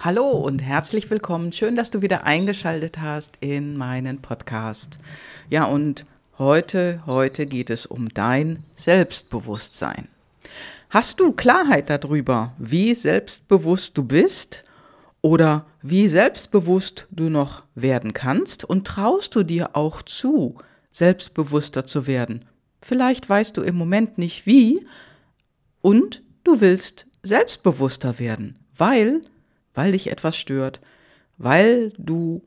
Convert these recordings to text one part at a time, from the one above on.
Hallo und herzlich willkommen. Schön, dass du wieder eingeschaltet hast in meinen Podcast. Ja, und heute, heute geht es um dein Selbstbewusstsein. Hast du Klarheit darüber, wie selbstbewusst du bist oder wie selbstbewusst du noch werden kannst und traust du dir auch zu, selbstbewusster zu werden? Vielleicht weißt du im Moment nicht wie und du willst selbstbewusster werden, weil weil dich etwas stört, weil du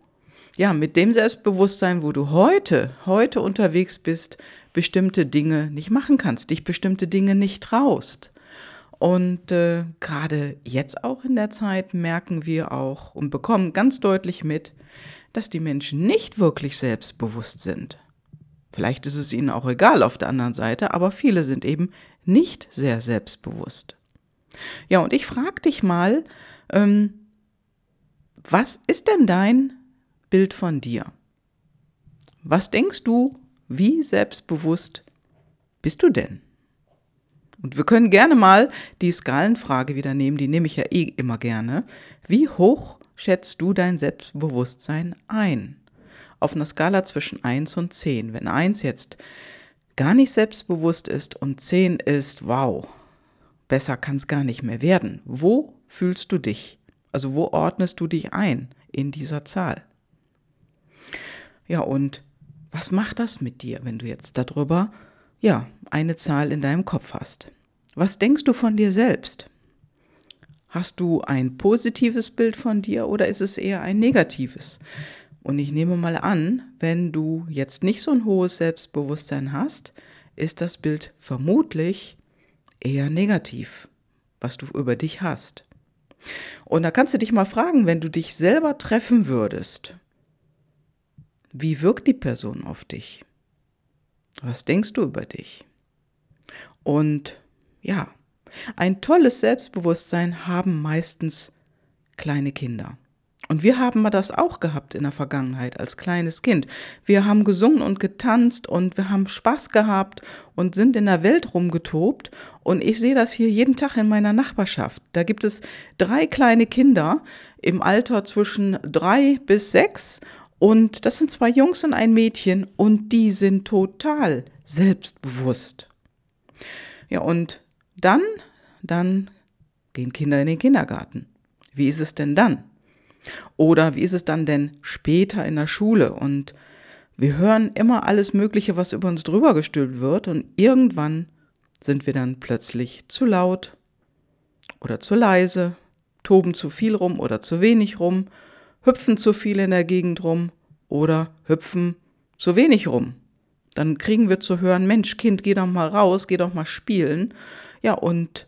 ja mit dem Selbstbewusstsein, wo du heute, heute unterwegs bist, bestimmte Dinge nicht machen kannst, dich bestimmte Dinge nicht traust. Und äh, gerade jetzt auch in der Zeit merken wir auch und bekommen ganz deutlich mit, dass die Menschen nicht wirklich selbstbewusst sind. Vielleicht ist es ihnen auch egal auf der anderen Seite, aber viele sind eben nicht sehr selbstbewusst. Ja, und ich frage dich mal, ähm, was ist denn dein Bild von dir? Was denkst du, wie selbstbewusst bist du denn? Und wir können gerne mal die Skalenfrage wieder nehmen, die nehme ich ja eh immer gerne. Wie hoch schätzt du dein Selbstbewusstsein ein? Auf einer Skala zwischen 1 und 10. Wenn 1 jetzt gar nicht selbstbewusst ist und 10 ist, wow, besser kann es gar nicht mehr werden. Wo fühlst du dich? Also wo ordnest du dich ein in dieser Zahl? Ja, und was macht das mit dir, wenn du jetzt darüber, ja, eine Zahl in deinem Kopf hast? Was denkst du von dir selbst? Hast du ein positives Bild von dir oder ist es eher ein negatives? Und ich nehme mal an, wenn du jetzt nicht so ein hohes Selbstbewusstsein hast, ist das Bild vermutlich eher negativ, was du über dich hast. Und da kannst du dich mal fragen, wenn du dich selber treffen würdest, wie wirkt die Person auf dich? Was denkst du über dich? Und ja, ein tolles Selbstbewusstsein haben meistens kleine Kinder. Und wir haben mal das auch gehabt in der Vergangenheit als kleines Kind. Wir haben gesungen und getanzt und wir haben Spaß gehabt und sind in der Welt rumgetobt. Und ich sehe das hier jeden Tag in meiner Nachbarschaft. Da gibt es drei kleine Kinder im Alter zwischen drei bis sechs. Und das sind zwei Jungs und ein Mädchen und die sind total selbstbewusst. Ja, und dann, dann gehen Kinder in den Kindergarten. Wie ist es denn dann? Oder wie ist es dann denn später in der Schule? Und wir hören immer alles Mögliche, was über uns drüber gestülpt wird. Und irgendwann sind wir dann plötzlich zu laut oder zu leise, toben zu viel rum oder zu wenig rum, hüpfen zu viel in der Gegend rum oder hüpfen zu wenig rum. Dann kriegen wir zu hören, Mensch, Kind, geh doch mal raus, geh doch mal spielen. Ja, und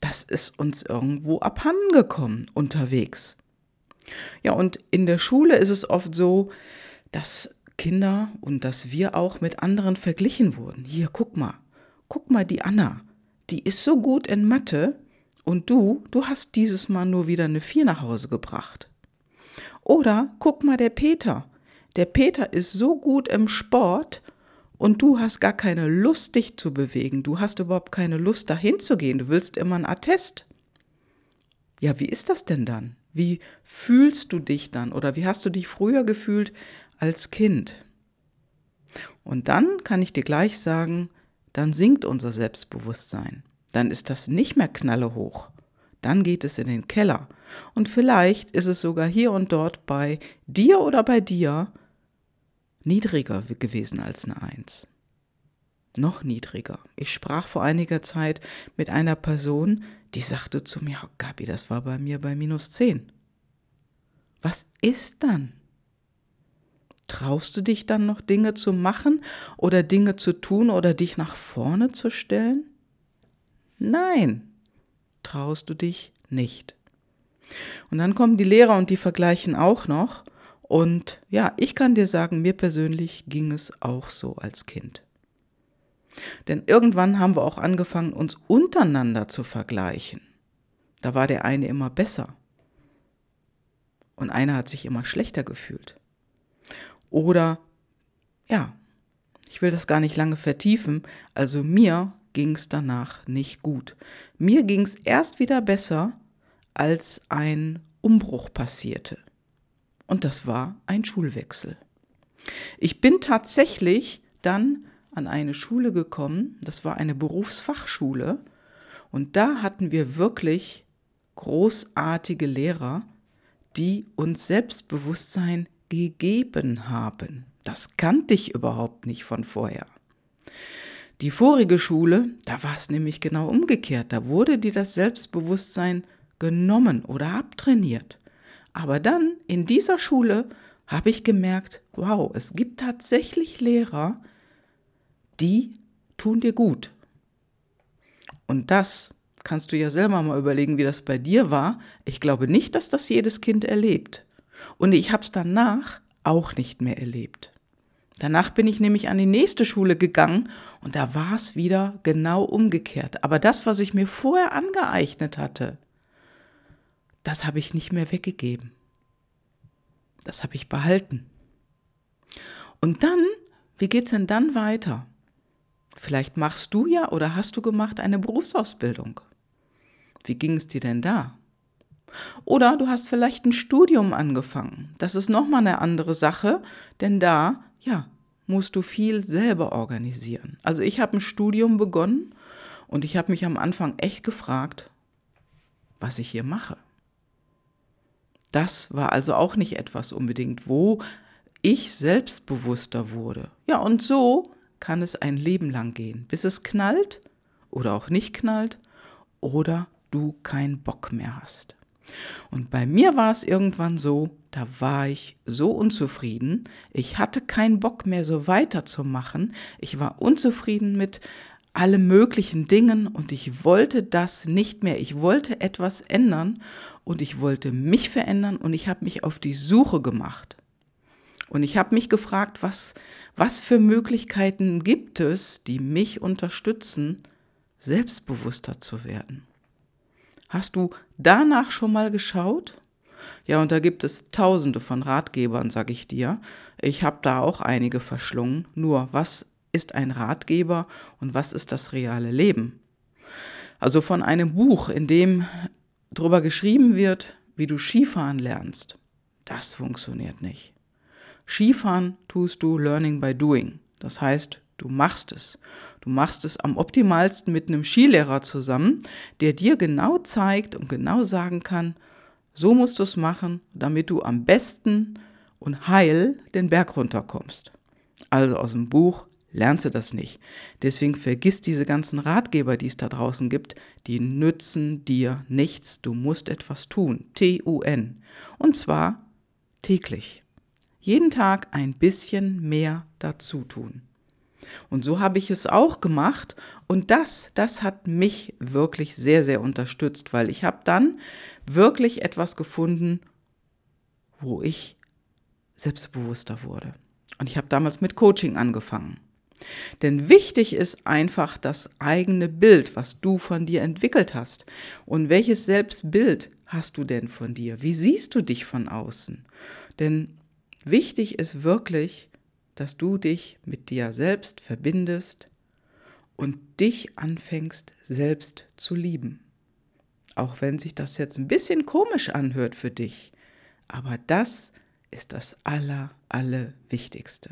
das ist uns irgendwo abhandengekommen unterwegs. Ja, und in der Schule ist es oft so, dass Kinder und dass wir auch mit anderen verglichen wurden. Hier, guck mal, guck mal die Anna, die ist so gut in Mathe und du, du hast dieses Mal nur wieder eine Vier nach Hause gebracht. Oder guck mal der Peter, der Peter ist so gut im Sport und du hast gar keine Lust, dich zu bewegen. Du hast überhaupt keine Lust, dahin zu gehen. Du willst immer ein Attest. Ja, wie ist das denn dann? Wie fühlst du dich dann oder wie hast du dich früher gefühlt als Kind? Und dann kann ich dir gleich sagen, dann sinkt unser Selbstbewusstsein. Dann ist das nicht mehr knalle hoch. Dann geht es in den Keller. Und vielleicht ist es sogar hier und dort bei dir oder bei dir niedriger gewesen als eine Eins. Noch niedriger. Ich sprach vor einiger Zeit mit einer Person, die sagte zu mir, oh Gabi, das war bei mir bei minus 10. Was ist dann? Traust du dich dann noch Dinge zu machen oder Dinge zu tun oder dich nach vorne zu stellen? Nein, traust du dich nicht. Und dann kommen die Lehrer und die vergleichen auch noch. Und ja, ich kann dir sagen, mir persönlich ging es auch so als Kind. Denn irgendwann haben wir auch angefangen, uns untereinander zu vergleichen. Da war der eine immer besser und einer hat sich immer schlechter gefühlt. Oder, ja, ich will das gar nicht lange vertiefen, also mir ging es danach nicht gut. Mir ging es erst wieder besser, als ein Umbruch passierte. Und das war ein Schulwechsel. Ich bin tatsächlich dann an eine Schule gekommen, das war eine Berufsfachschule, und da hatten wir wirklich großartige Lehrer, die uns Selbstbewusstsein gegeben haben. Das kannte ich überhaupt nicht von vorher. Die vorige Schule, da war es nämlich genau umgekehrt. Da wurde dir das Selbstbewusstsein genommen oder abtrainiert. Aber dann in dieser Schule habe ich gemerkt, wow, es gibt tatsächlich Lehrer, die tun dir gut. Und das kannst du ja selber mal überlegen, wie das bei dir war. Ich glaube nicht, dass das jedes Kind erlebt. Und ich habe es danach auch nicht mehr erlebt. Danach bin ich nämlich an die nächste Schule gegangen und da war es wieder genau umgekehrt. Aber das, was ich mir vorher angeeignet hatte, das habe ich nicht mehr weggegeben. Das habe ich behalten. Und dann, wie geht es denn dann weiter? Vielleicht machst du ja oder hast du gemacht eine Berufsausbildung. Wie ging es dir denn da? Oder du hast vielleicht ein Studium angefangen. Das ist nochmal eine andere Sache, denn da, ja, musst du viel selber organisieren. Also ich habe ein Studium begonnen und ich habe mich am Anfang echt gefragt, was ich hier mache. Das war also auch nicht etwas unbedingt, wo ich selbstbewusster wurde. Ja, und so kann es ein Leben lang gehen, bis es knallt oder auch nicht knallt oder du keinen Bock mehr hast. Und bei mir war es irgendwann so, da war ich so unzufrieden, ich hatte keinen Bock mehr so weiterzumachen, ich war unzufrieden mit alle möglichen Dingen und ich wollte das nicht mehr. Ich wollte etwas ändern und ich wollte mich verändern und ich habe mich auf die Suche gemacht. Und ich habe mich gefragt, was, was für Möglichkeiten gibt es, die mich unterstützen, selbstbewusster zu werden. Hast du danach schon mal geschaut? Ja, und da gibt es tausende von Ratgebern, sag ich dir. Ich habe da auch einige verschlungen. Nur, was ist ein Ratgeber und was ist das reale Leben? Also von einem Buch, in dem darüber geschrieben wird, wie du Skifahren lernst, das funktioniert nicht. Skifahren tust du Learning by Doing. Das heißt, du machst es. Du machst es am optimalsten mit einem Skilehrer zusammen, der dir genau zeigt und genau sagen kann, so musst du es machen, damit du am besten und heil den Berg runterkommst. Also aus dem Buch lernst du das nicht. Deswegen vergiss diese ganzen Ratgeber, die es da draußen gibt, die nützen dir nichts. Du musst etwas tun. T-U-N. Und zwar täglich. Jeden Tag ein bisschen mehr dazu tun. Und so habe ich es auch gemacht und das, das hat mich wirklich sehr, sehr unterstützt, weil ich habe dann wirklich etwas gefunden, wo ich selbstbewusster wurde. Und ich habe damals mit Coaching angefangen. Denn wichtig ist einfach das eigene Bild, was du von dir entwickelt hast. Und welches Selbstbild hast du denn von dir? Wie siehst du dich von außen? Denn wichtig ist wirklich, dass du dich mit dir selbst verbindest und dich anfängst selbst zu lieben. Auch wenn sich das jetzt ein bisschen komisch anhört für dich, aber das ist das Aller, Allerwichtigste.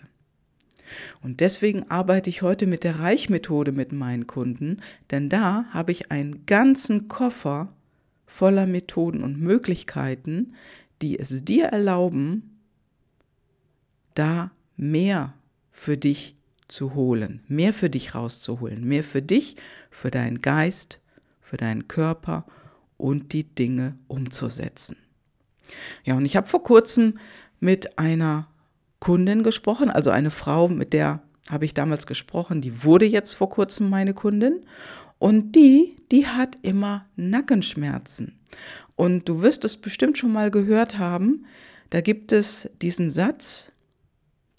Und deswegen arbeite ich heute mit der Reichmethode mit meinen Kunden, denn da habe ich einen ganzen Koffer voller Methoden und Möglichkeiten, die es dir erlauben, da mehr für dich zu holen, mehr für dich rauszuholen, mehr für dich, für deinen Geist, für deinen Körper und die Dinge umzusetzen. Ja, und ich habe vor kurzem mit einer Kundin gesprochen, also eine Frau, mit der habe ich damals gesprochen, die wurde jetzt vor kurzem meine Kundin und die, die hat immer Nackenschmerzen. Und du wirst es bestimmt schon mal gehört haben, da gibt es diesen Satz,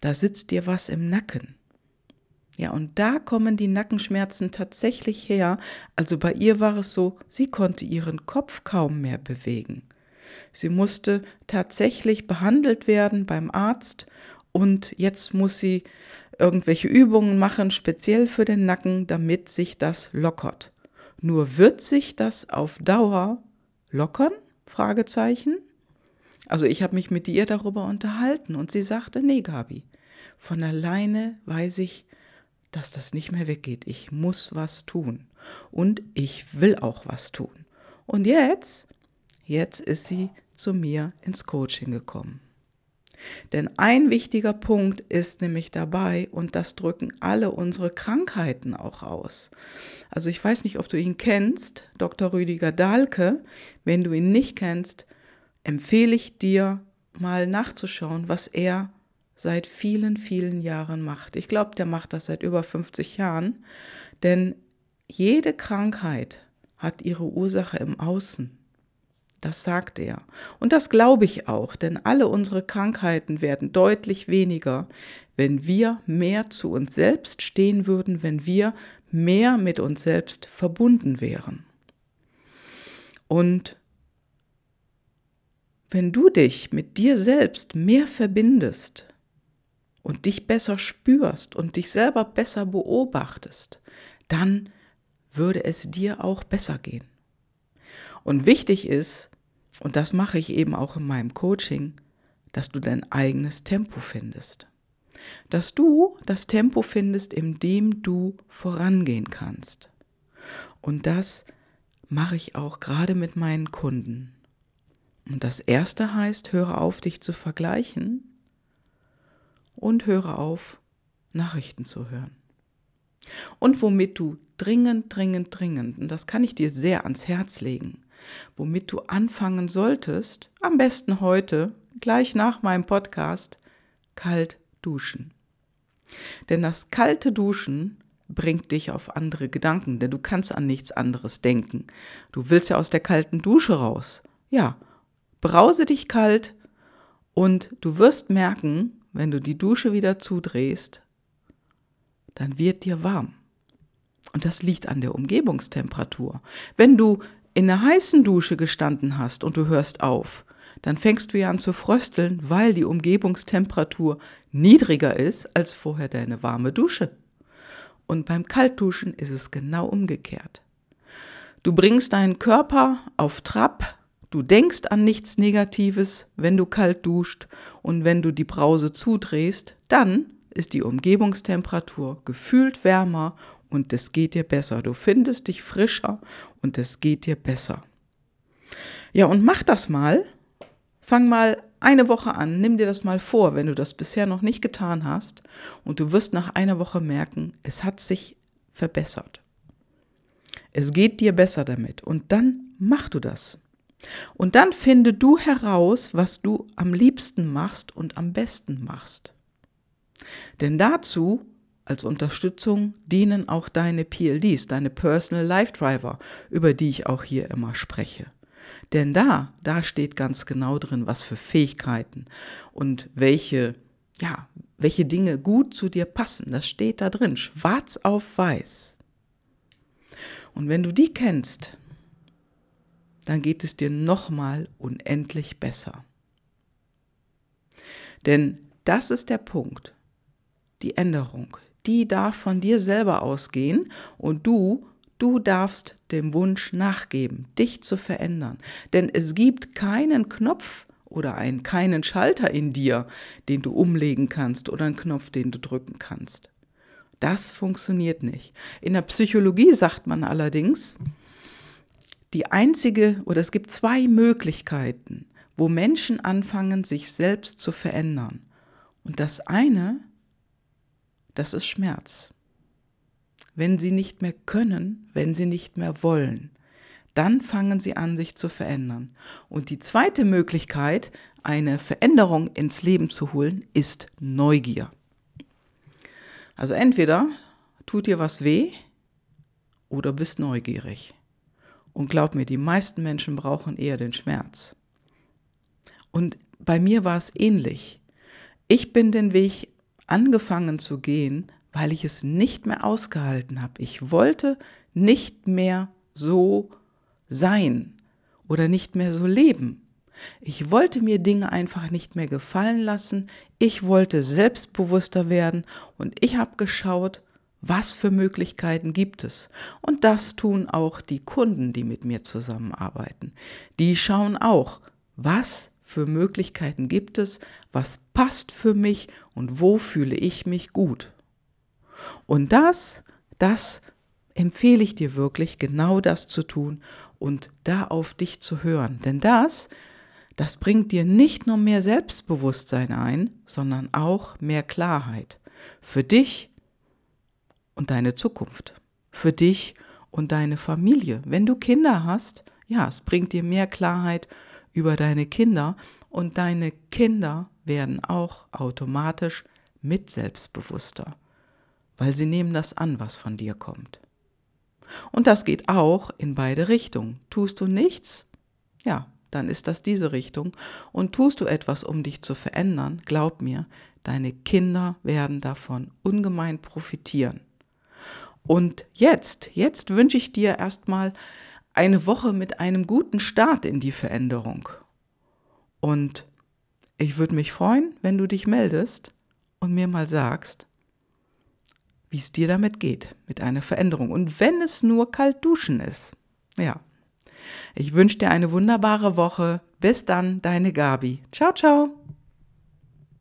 da sitzt dir was im Nacken. Ja, und da kommen die Nackenschmerzen tatsächlich her. Also bei ihr war es so, sie konnte ihren Kopf kaum mehr bewegen. Sie musste tatsächlich behandelt werden beim Arzt und jetzt muss sie irgendwelche Übungen machen, speziell für den Nacken, damit sich das lockert. Nur wird sich das auf Dauer lockern? Fragezeichen. Also ich habe mich mit ihr darüber unterhalten und sie sagte, nee, Gabi, von alleine weiß ich, dass das nicht mehr weggeht. Ich muss was tun und ich will auch was tun. Und jetzt, jetzt ist sie zu mir ins Coaching gekommen. Denn ein wichtiger Punkt ist nämlich dabei, und das drücken alle unsere Krankheiten auch aus. Also ich weiß nicht, ob du ihn kennst, Dr. Rüdiger Dahlke. Wenn du ihn nicht kennst, empfehle ich dir mal nachzuschauen, was er seit vielen, vielen Jahren macht. Ich glaube, der macht das seit über 50 Jahren, denn jede Krankheit hat ihre Ursache im Außen. Das sagt er. Und das glaube ich auch, denn alle unsere Krankheiten werden deutlich weniger, wenn wir mehr zu uns selbst stehen würden, wenn wir mehr mit uns selbst verbunden wären. Und wenn du dich mit dir selbst mehr verbindest und dich besser spürst und dich selber besser beobachtest, dann würde es dir auch besser gehen. Und wichtig ist, und das mache ich eben auch in meinem Coaching, dass du dein eigenes Tempo findest. Dass du das Tempo findest, in dem du vorangehen kannst. Und das mache ich auch gerade mit meinen Kunden. Und das erste heißt, höre auf, dich zu vergleichen und höre auf, Nachrichten zu hören. Und womit du dringend, dringend, dringend, und das kann ich dir sehr ans Herz legen, womit du anfangen solltest, am besten heute, gleich nach meinem Podcast, kalt duschen. Denn das kalte Duschen bringt dich auf andere Gedanken, denn du kannst an nichts anderes denken. Du willst ja aus der kalten Dusche raus. Ja, brause dich kalt und du wirst merken, wenn du die Dusche wieder zudrehst, dann wird dir warm. Und das liegt an der Umgebungstemperatur. Wenn du in der heißen Dusche gestanden hast und du hörst auf, dann fängst du ja an zu frösteln, weil die Umgebungstemperatur niedriger ist als vorher deine warme Dusche. Und beim Kaltduschen ist es genau umgekehrt. Du bringst deinen Körper auf Trab, du denkst an nichts Negatives, wenn du kalt duscht und wenn du die Brause zudrehst, dann ist die Umgebungstemperatur gefühlt wärmer und es geht dir besser. Du findest dich frischer und es geht dir besser. Ja, und mach das mal. Fang mal eine Woche an, nimm dir das mal vor, wenn du das bisher noch nicht getan hast und du wirst nach einer Woche merken, es hat sich verbessert. Es geht dir besser damit und dann mach du das. Und dann finde du heraus, was du am liebsten machst und am besten machst. Denn dazu als Unterstützung dienen auch deine PLDs, deine Personal Life Driver, über die ich auch hier immer spreche. Denn da, da steht ganz genau drin, was für Fähigkeiten und welche, ja, welche Dinge gut zu dir passen. Das steht da drin, schwarz auf weiß. Und wenn du die kennst, dann geht es dir nochmal unendlich besser. Denn das ist der Punkt, die Änderung, die darf von dir selber ausgehen und du, du darfst dem Wunsch nachgeben, dich zu verändern. Denn es gibt keinen Knopf oder einen, keinen Schalter in dir, den du umlegen kannst oder einen Knopf, den du drücken kannst. Das funktioniert nicht. In der Psychologie sagt man allerdings, die einzige oder es gibt zwei Möglichkeiten, wo Menschen anfangen, sich selbst zu verändern. Und das eine das ist Schmerz. Wenn sie nicht mehr können, wenn sie nicht mehr wollen, dann fangen sie an, sich zu verändern. Und die zweite Möglichkeit, eine Veränderung ins Leben zu holen, ist Neugier. Also entweder tut dir was weh oder bist neugierig. Und glaub mir, die meisten Menschen brauchen eher den Schmerz. Und bei mir war es ähnlich. Ich bin den Weg angefangen zu gehen, weil ich es nicht mehr ausgehalten habe. Ich wollte nicht mehr so sein oder nicht mehr so leben. Ich wollte mir Dinge einfach nicht mehr gefallen lassen. Ich wollte selbstbewusster werden und ich habe geschaut, was für Möglichkeiten gibt es. Und das tun auch die Kunden, die mit mir zusammenarbeiten. Die schauen auch, was für Möglichkeiten gibt es, was passt für mich und wo fühle ich mich gut. Und das, das empfehle ich dir wirklich, genau das zu tun und da auf dich zu hören. Denn das, das bringt dir nicht nur mehr Selbstbewusstsein ein, sondern auch mehr Klarheit für dich und deine Zukunft, für dich und deine Familie. Wenn du Kinder hast, ja, es bringt dir mehr Klarheit über deine Kinder und deine Kinder werden auch automatisch mit selbstbewusster, weil sie nehmen das an, was von dir kommt. Und das geht auch in beide Richtungen. Tust du nichts, ja, dann ist das diese Richtung. Und tust du etwas, um dich zu verändern, glaub mir, deine Kinder werden davon ungemein profitieren. Und jetzt, jetzt wünsche ich dir erstmal eine Woche mit einem guten Start in die Veränderung. Und ich würde mich freuen, wenn du dich meldest und mir mal sagst, wie es dir damit geht, mit einer Veränderung. Und wenn es nur kalt duschen ist. Ja. Ich wünsche dir eine wunderbare Woche. Bis dann, deine Gabi. Ciao, ciao.